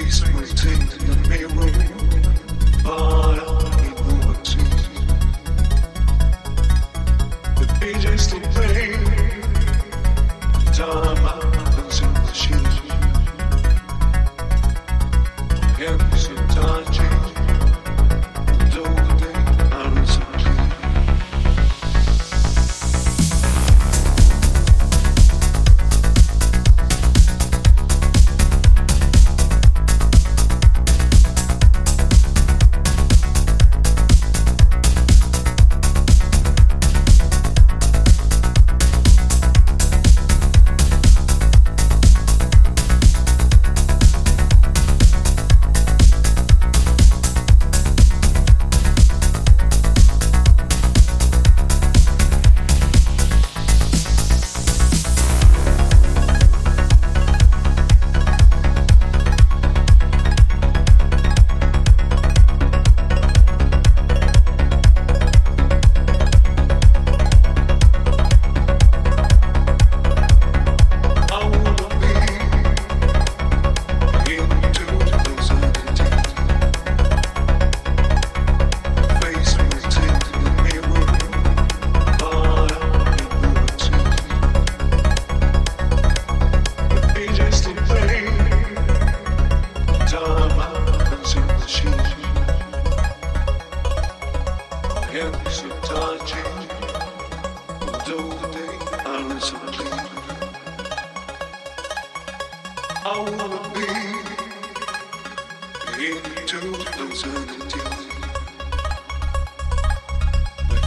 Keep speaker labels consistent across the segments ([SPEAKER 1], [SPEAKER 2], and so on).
[SPEAKER 1] We'll take the payroll.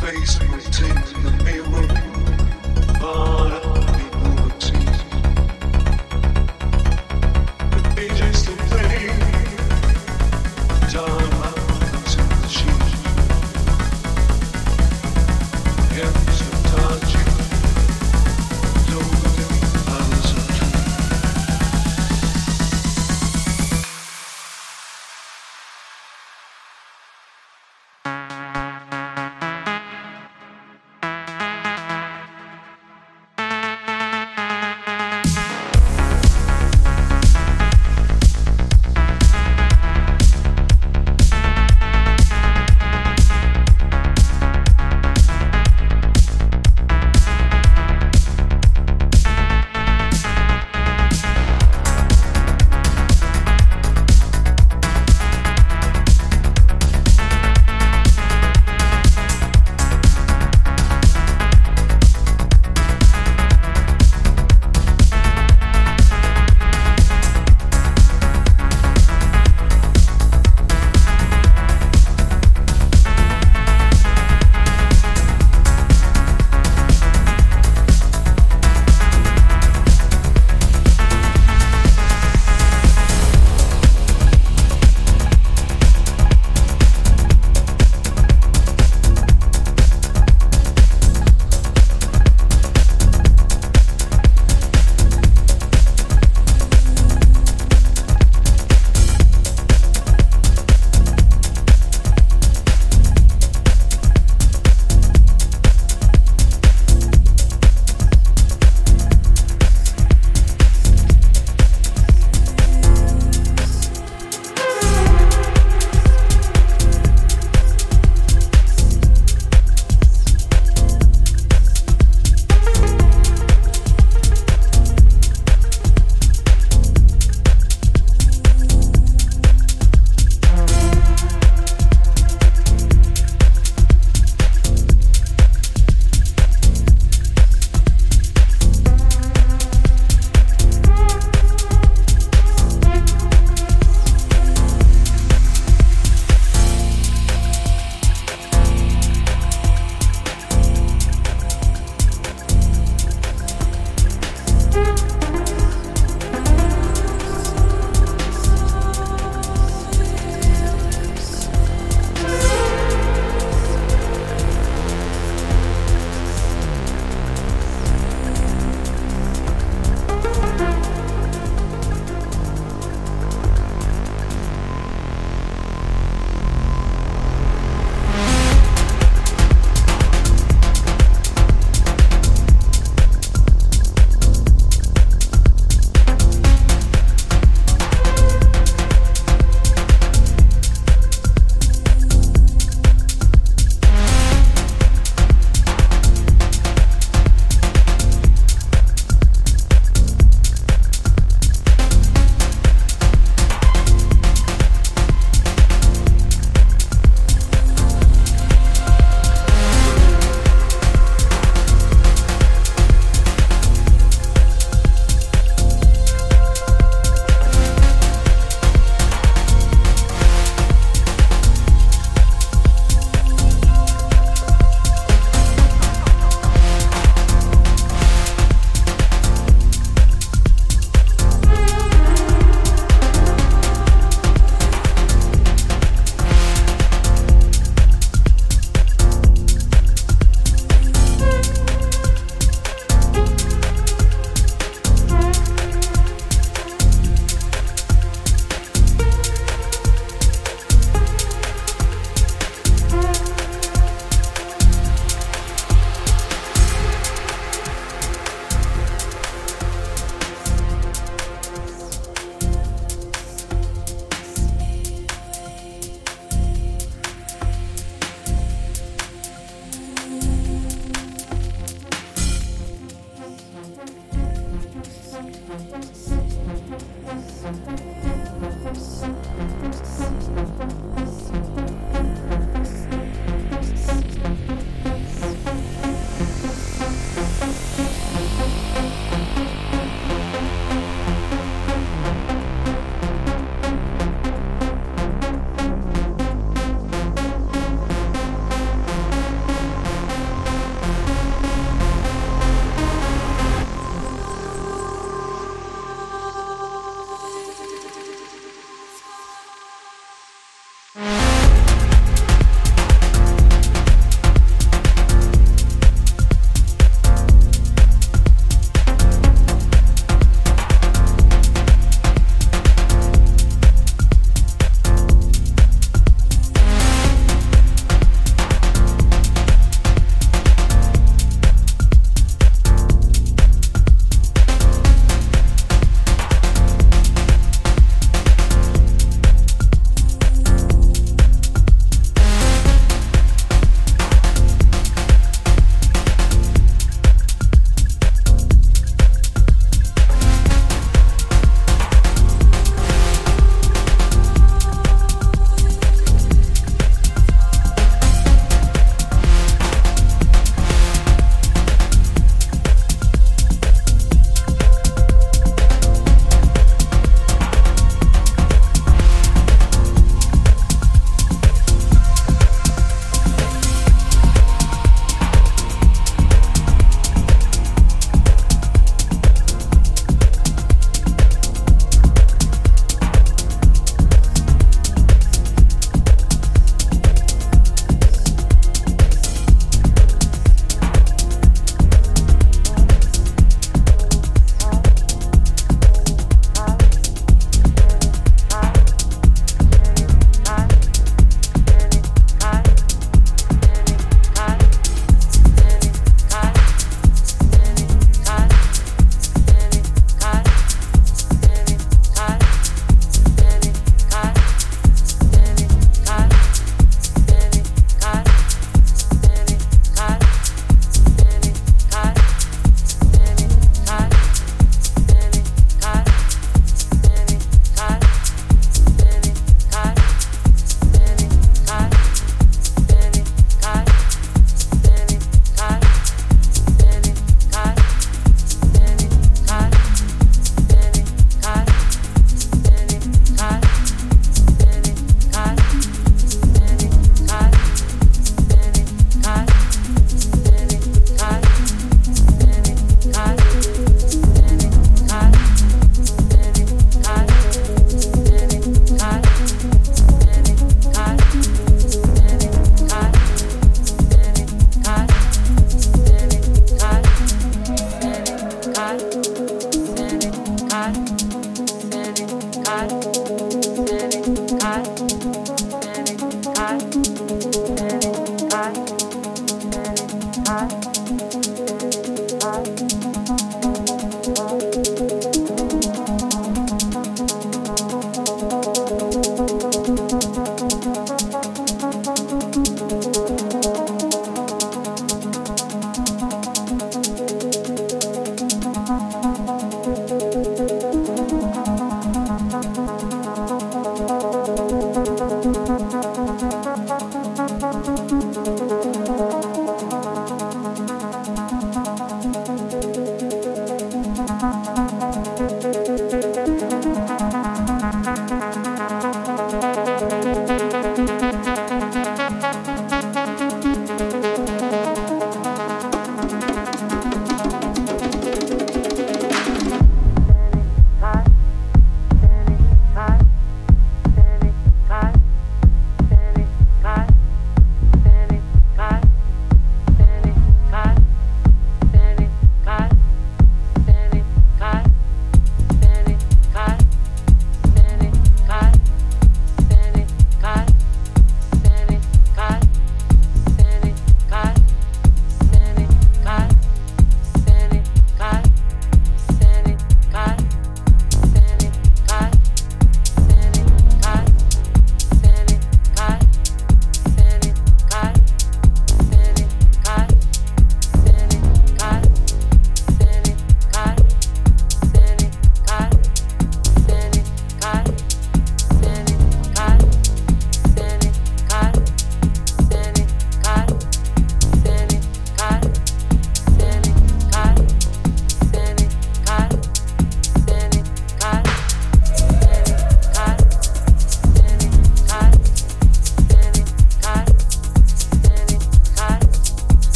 [SPEAKER 1] face within the mirror, but